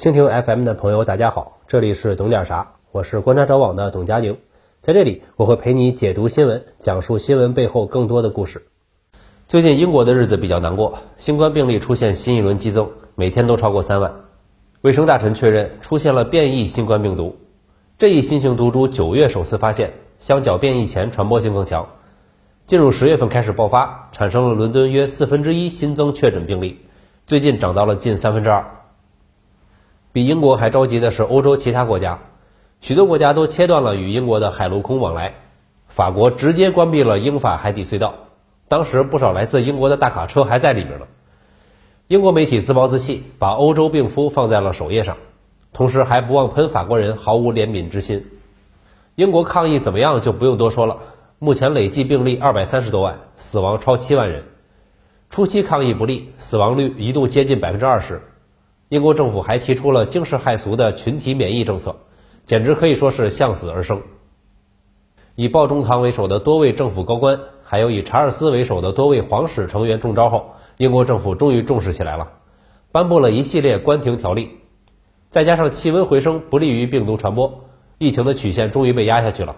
蜻蜓 FM 的朋友，大家好，这里是懂点啥，我是观察者网的董佳宁，在这里我会陪你解读新闻，讲述新闻背后更多的故事。最近英国的日子比较难过，新冠病例出现新一轮激增，每天都超过三万。卫生大臣确认出现了变异新冠病毒，这一新型毒株九月首次发现，相较变异前传播性更强。进入十月份开始爆发，产生了伦敦约四分之一新增确诊病例，最近涨到了近三分之二。比英国还着急的是欧洲其他国家，许多国家都切断了与英国的海陆空往来。法国直接关闭了英法海底隧道，当时不少来自英国的大卡车还在里面呢。英国媒体自暴自弃，把欧洲病夫放在了首页上，同时还不忘喷法国人毫无怜悯之心。英国抗疫怎么样就不用多说了，目前累计病例二百三十多万，死亡超七万人。初期抗疫不利，死亡率一度接近百分之二十。英国政府还提出了惊世骇俗的群体免疫政策，简直可以说是向死而生。以鲍中堂为首的多位政府高官，还有以查尔斯为首的多位皇室成员中招后，英国政府终于重视起来了，颁布了一系列关停条例。再加上气温回升不利于病毒传播，疫情的曲线终于被压下去了。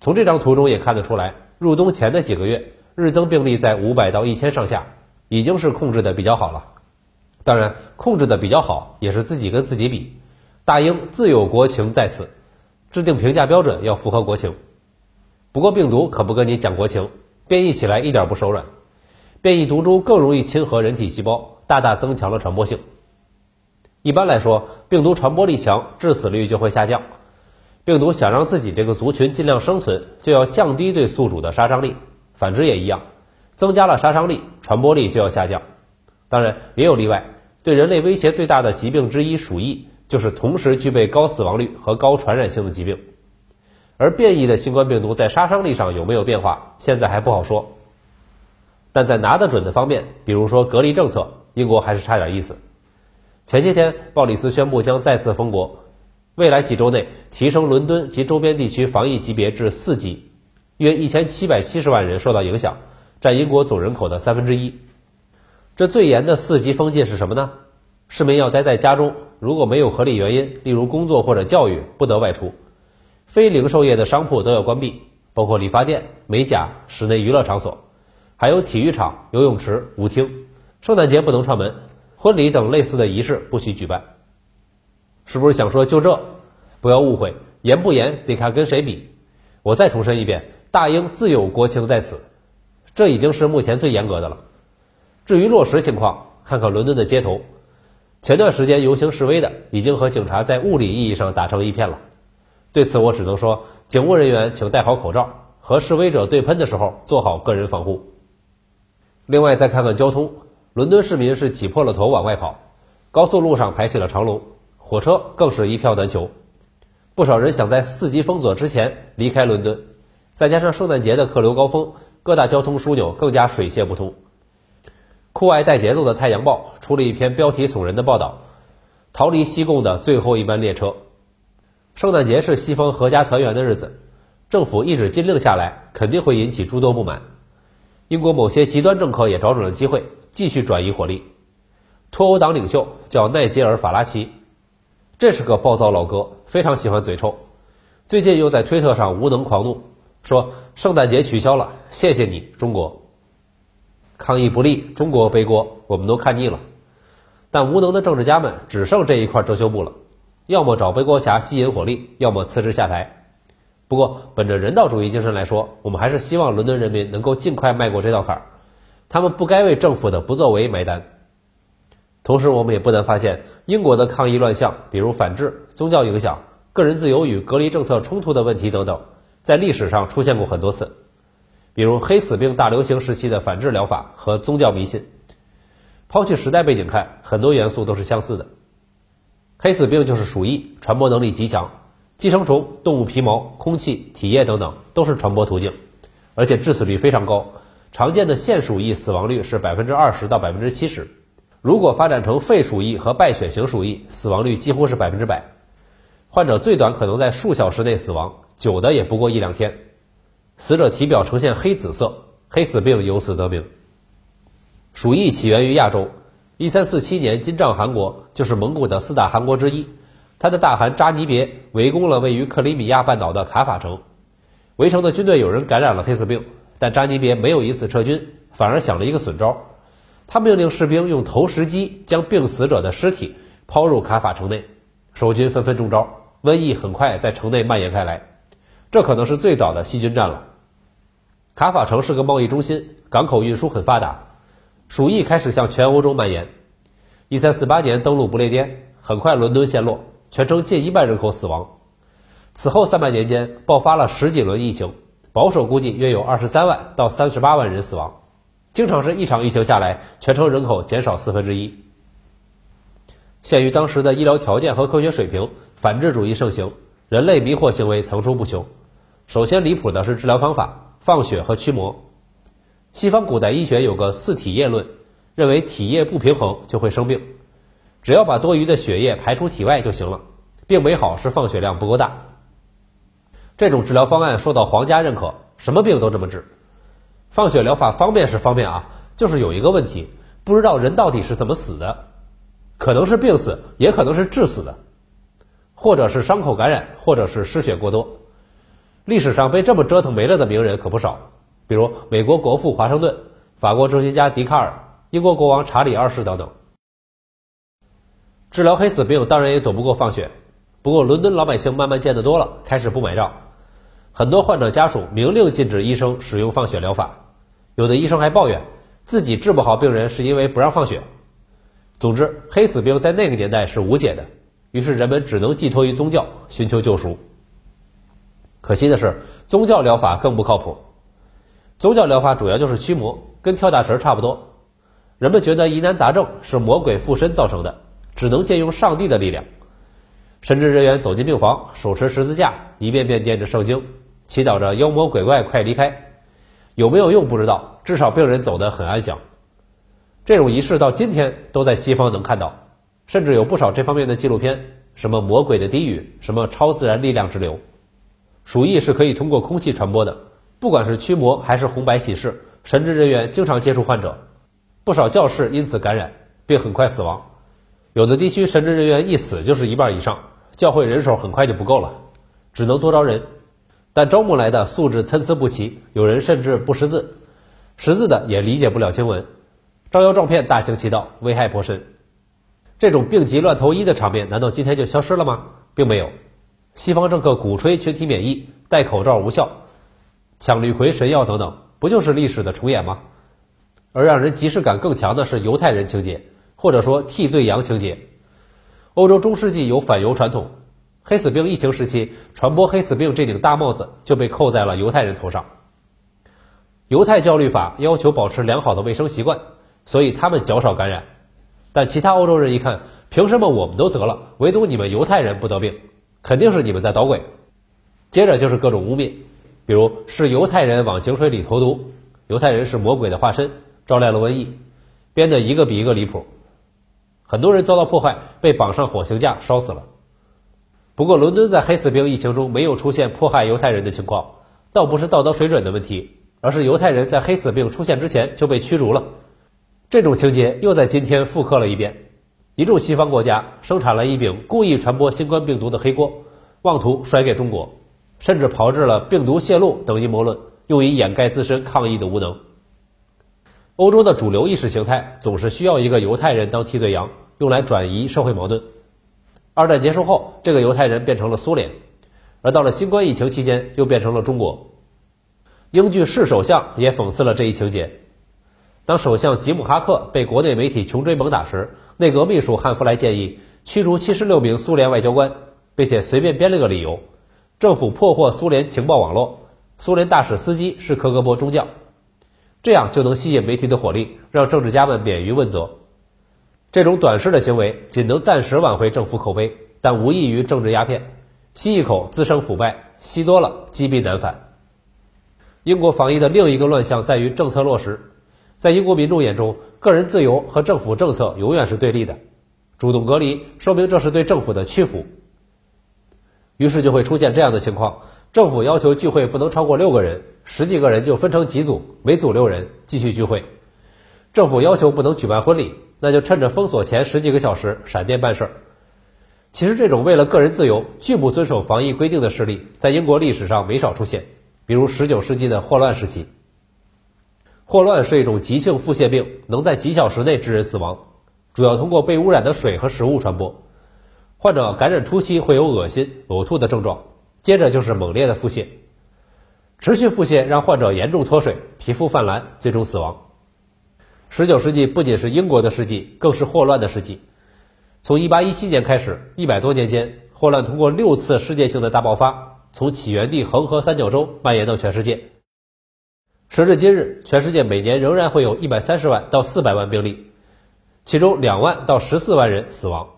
从这张图中也看得出来，入冬前的几个月，日增病例在五百到一千上下，已经是控制的比较好了。当然，控制的比较好，也是自己跟自己比。大英自有国情在此，制定评价标准要符合国情。不过病毒可不跟你讲国情，变异起来一点不手软。变异毒株更容易侵合人体细胞，大大增强了传播性。一般来说，病毒传播力强，致死率就会下降。病毒想让自己这个族群尽量生存，就要降低对宿主的杀伤力。反之也一样，增加了杀伤力，传播力就要下降。当然也有例外。对人类威胁最大的疾病之一鼠疫，就是同时具备高死亡率和高传染性的疾病。而变异的新冠病毒在杀伤力上有没有变化，现在还不好说。但在拿得准的方面，比如说隔离政策，英国还是差点意思。前些天，鲍里斯宣布将再次封国，未来几周内提升伦敦及周边地区防疫级别至四级，约一千七百七十万人受到影响，占英国总人口的三分之一。这最严的四级封禁是什么呢？市民要待在家中，如果没有合理原因，例如工作或者教育，不得外出。非零售业的商铺都要关闭，包括理发店、美甲、室内娱乐场所，还有体育场、游泳池、舞厅。圣诞节不能串门，婚礼等类似的仪式不许举办。是不是想说就这？不要误会，严不严得看跟谁比。我再重申一遍，大英自有国情在此，这已经是目前最严格的了。至于落实情况，看看伦敦的街头，前段时间游行示威的已经和警察在物理意义上打成一片了。对此，我只能说，警务人员请戴好口罩，和示威者对喷的时候做好个人防护。另外，再看看交通，伦敦市民是挤破了头往外跑，高速路上排起了长龙，火车更是一票难求。不少人想在四级封锁之前离开伦敦，再加上圣诞节的客流高峰，各大交通枢纽更加水泄不通。酷爱带节奏的《太阳报》出了一篇标题耸人的报道：“逃离西贡的最后一班列车。”圣诞节是西方阖家团圆的日子，政府一纸禁令下来，肯定会引起诸多不满。英国某些极端政客也找准了机会，继续转移火力。脱欧党领袖叫奈杰尔·法拉奇，这是个暴躁老哥，非常喜欢嘴臭。最近又在推特上无能狂怒，说圣诞节取消了，谢谢你，中国。抗疫不力，中国背锅，我们都看腻了。但无能的政治家们只剩这一块遮羞布了，要么找背锅侠吸引火力，要么辞职下台。不过，本着人道主义精神来说，我们还是希望伦敦人民能够尽快迈过这道坎儿。他们不该为政府的不作为买单。同时，我们也不难发现，英国的抗议乱象，比如反制、宗教影响、个人自由与隔离政策冲突的问题等等，在历史上出现过很多次。比如黑死病大流行时期的反制疗法和宗教迷信，抛去时代背景看，很多元素都是相似的。黑死病就是鼠疫，传播能力极强，寄生虫、动物皮毛、空气、体液等等都是传播途径，而且致死率非常高。常见的腺鼠疫死亡率是百分之二十到百分之七十，如果发展成肺鼠疫和败血型鼠疫，死亡率几乎是百分之百，患者最短可能在数小时内死亡，久的也不过一两天。死者体表呈现黑紫色，黑死病由此得名。鼠疫起源于亚洲，一三四七年，金帐汗国就是蒙古的四大汗国之一，他的大汗扎尼别围攻了位于克里米亚半岛的卡法城，围城的军队有人感染了黑死病，但扎尼别没有因此撤军，反而想了一个损招，他命令士兵用投石机将病死者的尸体抛入卡法城内，守军纷纷中招。瘟疫很快在城内蔓延开来，这可能是最早的细菌战了。卡法城是个贸易中心，港口运输很发达，鼠疫开始向全欧洲蔓延。一三四八年登陆不列颠，很快伦敦陷落，全城近一半人口死亡。此后三百年间爆发了十几轮疫情，保守估计约有二十三万到三十八万人死亡，经常是一场疫情下来，全城人口减少四分之一。限于当时的医疗条件和科学水平，反智主义盛行，人类迷惑行为层出不穷。首先离谱的是治疗方法，放血和驱魔。西方古代医学有个四体液论，认为体液不平衡就会生病，只要把多余的血液排出体外就行了。病没好是放血量不够大。这种治疗方案受到皇家认可，什么病都这么治。放血疗法方便是方便啊，就是有一个问题，不知道人到底是怎么死的。可能是病死，也可能是致死的，或者是伤口感染，或者是失血过多。历史上被这么折腾没了的名人可不少，比如美国国父华盛顿、法国哲学家笛卡尔、英国国王查理二世等等。治疗黑死病当然也躲不过放血，不过伦敦老百姓慢慢见得多了，开始不买账。很多患者家属明令禁止医生使用放血疗法，有的医生还抱怨自己治不好病人是因为不让放血。总之，黑死病在那个年代是无解的，于是人们只能寄托于宗教，寻求救赎。可惜的是，宗教疗法更不靠谱。宗教疗法主要就是驱魔，跟跳大神差不多。人们觉得疑难杂症是魔鬼附身造成的，只能借用上帝的力量。神职人员走进病房，手持十字架，一遍遍念着圣经，祈祷着妖魔鬼怪快离开。有没有用不知道，至少病人走得很安详。这种仪式到今天都在西方能看到，甚至有不少这方面的纪录片，什么魔鬼的低语，什么超自然力量之流。鼠疫是可以通过空气传播的，不管是驱魔还是红白喜事，神职人员经常接触患者，不少教士因此感染，并很快死亡。有的地区神职人员一死就是一半以上，教会人手很快就不够了，只能多招人。但招募来的素质参差不齐，有人甚至不识字，识字的也理解不了经文。招摇撞骗，大行其道，危害颇深。这种病急乱投医的场面，难道今天就消失了吗？并没有。西方政客鼓吹群体免疫、戴口罩无效、抢绿葵神药等等，不就是历史的重演吗？而让人即视感更强的是犹太人情节，或者说替罪羊情节。欧洲中世纪有反犹传统，黑死病疫情时期，传播黑死病这顶大帽子就被扣在了犹太人头上。犹太教律法要求保持良好的卫生习惯。所以他们较少感染，但其他欧洲人一看，凭什么我们都得了，唯独你们犹太人不得病？肯定是你们在捣鬼。接着就是各种污蔑，比如是犹太人往井水里投毒，犹太人是魔鬼的化身，招来了瘟疫，编的一个比一个离谱。很多人遭到破坏，被绑上火刑架烧死了。不过伦敦在黑死病疫情中没有出现迫害犹太人的情况，倒不是道德水准的问题，而是犹太人在黑死病出现之前就被驱逐了。这种情节又在今天复刻了一遍，一众西方国家生产了一柄故意传播新冠病毒的黑锅，妄图甩给中国，甚至炮制了病毒泄露等阴谋论，用以掩盖自身抗疫的无能。欧洲的主流意识形态总是需要一个犹太人当替罪羊，用来转移社会矛盾。二战结束后，这个犹太人变成了苏联，而到了新冠疫情期间，又变成了中国。英剧《是首相》也讽刺了这一情节。当首相吉姆哈克被国内媒体穷追猛打时，内阁秘书汉弗莱建议驱逐七十六名苏联外交官，并且随便编了个理由：政府破获苏联情报网络，苏联大使司机是科格勃中将，这样就能吸引媒体的火力，让政治家们免于问责。这种短视的行为仅能暂时挽回政府口碑，但无异于政治鸦片，吸一口滋生腐败，吸多了积弊难返。英国防疫的另一个乱象在于政策落实。在英国民众眼中，个人自由和政府政策永远是对立的。主动隔离说明这是对政府的屈服，于是就会出现这样的情况：政府要求聚会不能超过六个人，十几个人就分成几组，每组六人继续聚会。政府要求不能举办婚礼，那就趁着封锁前十几个小时闪电办事儿。其实这种为了个人自由拒不遵守防疫规定的事例，在英国历史上没少出现，比如19世纪的霍乱时期。霍乱是一种急性腹泻病，能在几小时内致人死亡，主要通过被污染的水和食物传播。患者感染初期会有恶心、呕吐的症状，接着就是猛烈的腹泻，持续腹泻让患者严重脱水、皮肤泛蓝，最终死亡。19世纪不仅是英国的世纪，更是霍乱的世纪。从1817年开始，一百多年间，霍乱通过六次世界性的大爆发，从起源地恒河三角洲蔓延到全世界。时至今日，全世界每年仍然会有一百三十万到四百万病例，其中两万到十四万人死亡。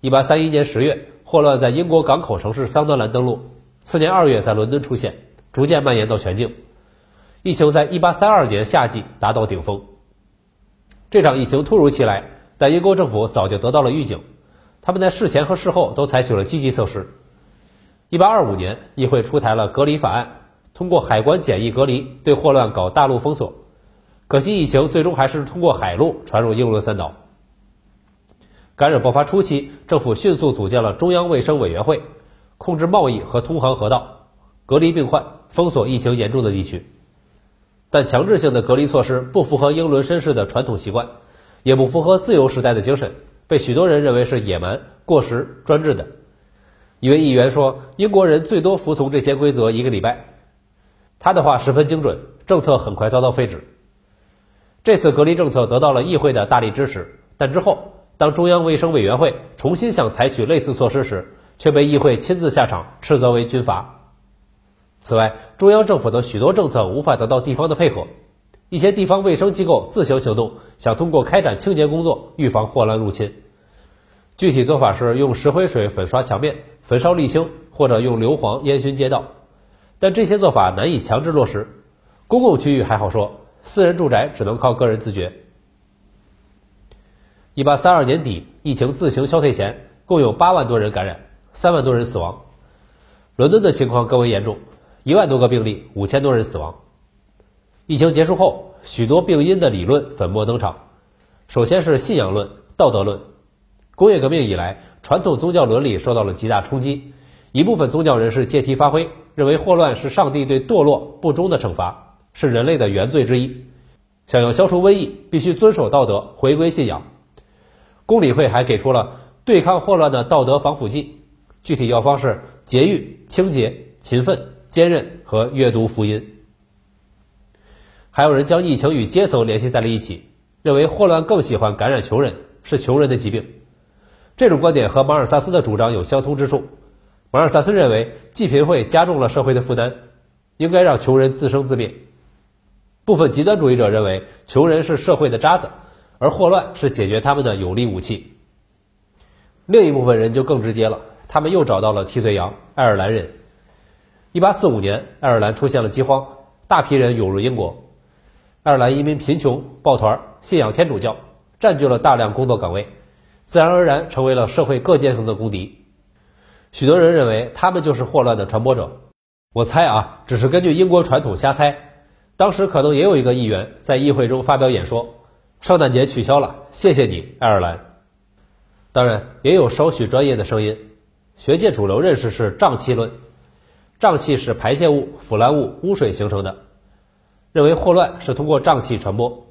1831年10月，霍乱在英国港口城市桑德兰登陆，次年2月在伦敦出现，逐渐蔓延到全境。疫情在1832年夏季达到顶峰。这场疫情突如其来。但英国政府早就得到了预警，他们在事前和事后都采取了积极措施。1825年，议会出台了隔离法案，通过海关检疫隔离对霍乱搞大陆封锁。可惜疫情最终还是通过海路传入英伦三岛。感染爆发初期，政府迅速组建了中央卫生委员会，控制贸易和通航河道，隔离病患，封锁疫情严重的地区。但强制性的隔离措施不符合英伦绅士的传统习惯。也不符合自由时代的精神，被许多人认为是野蛮、过时、专制的。一位议员说：“英国人最多服从这些规则一个礼拜。”他的话十分精准，政策很快遭到废止。这次隔离政策得到了议会的大力支持，但之后，当中央卫生委员会重新想采取类似措施时，却被议会亲自下场斥责为军阀。此外，中央政府的许多政策无法得到地方的配合。一些地方卫生机构自行行动，想通过开展清洁工作预防霍乱入侵。具体做法是用石灰水粉刷墙面、焚烧沥青，或者用硫磺烟熏街道。但这些做法难以强制落实。公共区域还好说，私人住宅只能靠个人自觉。一八三二年底，疫情自行消退前，共有八万多人感染，三万多人死亡。伦敦的情况更为严重，一万多个病例，五千多人死亡。疫情结束后，许多病因的理论粉墨登场。首先是信仰论、道德论。工业革命以来，传统宗教伦理受到了极大冲击。一部分宗教人士借题发挥，认为霍乱是上帝对堕落不忠的惩罚，是人类的原罪之一。想要消除瘟疫，必须遵守道德，回归信仰。公理会还给出了对抗霍乱的道德防腐剂，具体药方是节欲、清洁、勤奋、坚韧和阅读福音。还有人将疫情与阶层联系在了一起，认为霍乱更喜欢感染穷人，是穷人的疾病。这种观点和马尔萨斯的主张有相通之处。马尔萨斯认为，济贫会加重了社会的负担，应该让穷人自生自灭。部分极端主义者认为，穷人是社会的渣子，而霍乱是解决他们的有力武器。另一部分人就更直接了，他们又找到了替罪羊——爱尔兰人。1845年，爱尔兰出现了饥荒，大批人涌入英国。爱尔兰移民贫穷，抱团信仰天主教，占据了大量工作岗位，自然而然成为了社会各阶层的公敌。许多人认为他们就是霍乱的传播者。我猜啊，只是根据英国传统瞎猜。当时可能也有一个议员在议会中发表演说：“圣诞节取消了，谢谢你，爱尔兰。”当然，也有稍许专业的声音。学界主流认识是胀气论，胀气是排泄物、腐烂物、污水形成的。认为霍乱是通过胀气传播，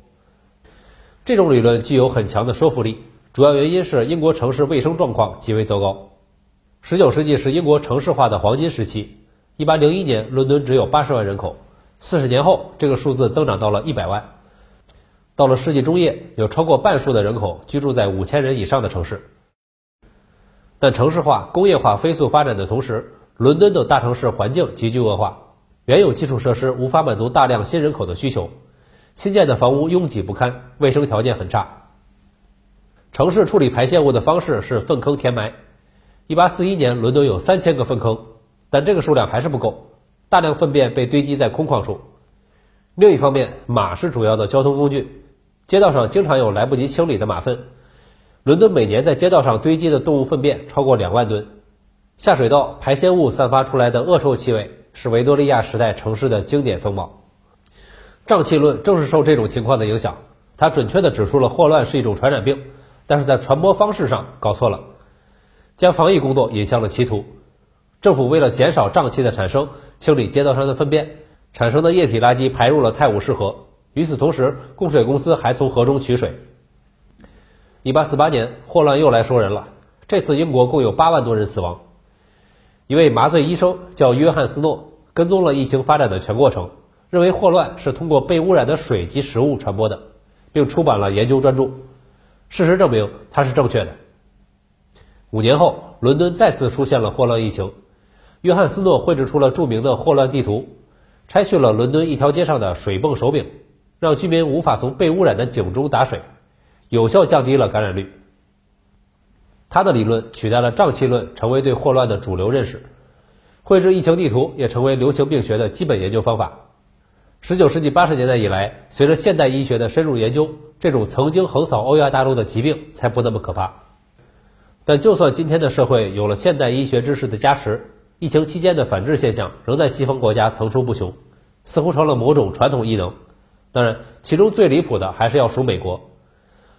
这种理论具有很强的说服力。主要原因是英国城市卫生状况极为糟糕。十九世纪是英国城市化的黄金时期。一八零一年，伦敦只有八十万人口，四十年后，这个数字增长到了一百万。到了世纪中叶，有超过半数的人口居住在五千人以上的城市。但城市化、工业化飞速发展的同时，伦敦等大城市环境急剧恶化。原有基础设施无法满足大量新人口的需求，新建的房屋拥挤不堪，卫生条件很差。城市处理排泄物的方式是粪坑填埋。1841年，伦敦有三千个粪坑，但这个数量还是不够，大量粪便被堆积在空旷处。另一方面，马是主要的交通工具，街道上经常有来不及清理的马粪。伦敦每年在街道上堆积的动物粪便超过两万吨，下水道排泄物散发出来的恶臭气味。是维多利亚时代城市的经典风貌。胀气论正是受这种情况的影响，他准确地指出了霍乱是一种传染病，但是在传播方式上搞错了，将防疫工作引向了歧途。政府为了减少瘴气的产生，清理街道上的粪便，产生的液体垃圾排入了泰晤士河。与此同时，供水公司还从河中取水。1848年，霍乱又来收人了，这次英国共有8万多人死亡。一位麻醉医生叫约翰斯诺，跟踪了疫情发展的全过程，认为霍乱是通过被污染的水及食物传播的。并出版了研究专著，事实证明他是正确的。五年后，伦敦再次出现了霍乱疫情，约翰斯诺绘制出了著名的霍乱地图，拆去了伦敦一条街上的水泵手柄，让居民无法从被污染的井中打水，有效降低了感染率。他的理论取代了瘴气论，成为对霍乱的主流认识。绘制疫情地图也成为流行病学的基本研究方法。十九世纪八十年代以来，随着现代医学的深入研究，这种曾经横扫欧亚大陆的疾病才不那么可怕。但就算今天的社会有了现代医学知识的加持，疫情期间的反制现象仍在西方国家层出不穷，似乎成了某种传统异能。当然，其中最离谱的还是要数美国。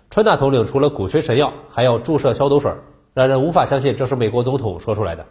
川大统领除了鼓吹神药，还要注射消毒水，让人无法相信这是美国总统说出来的。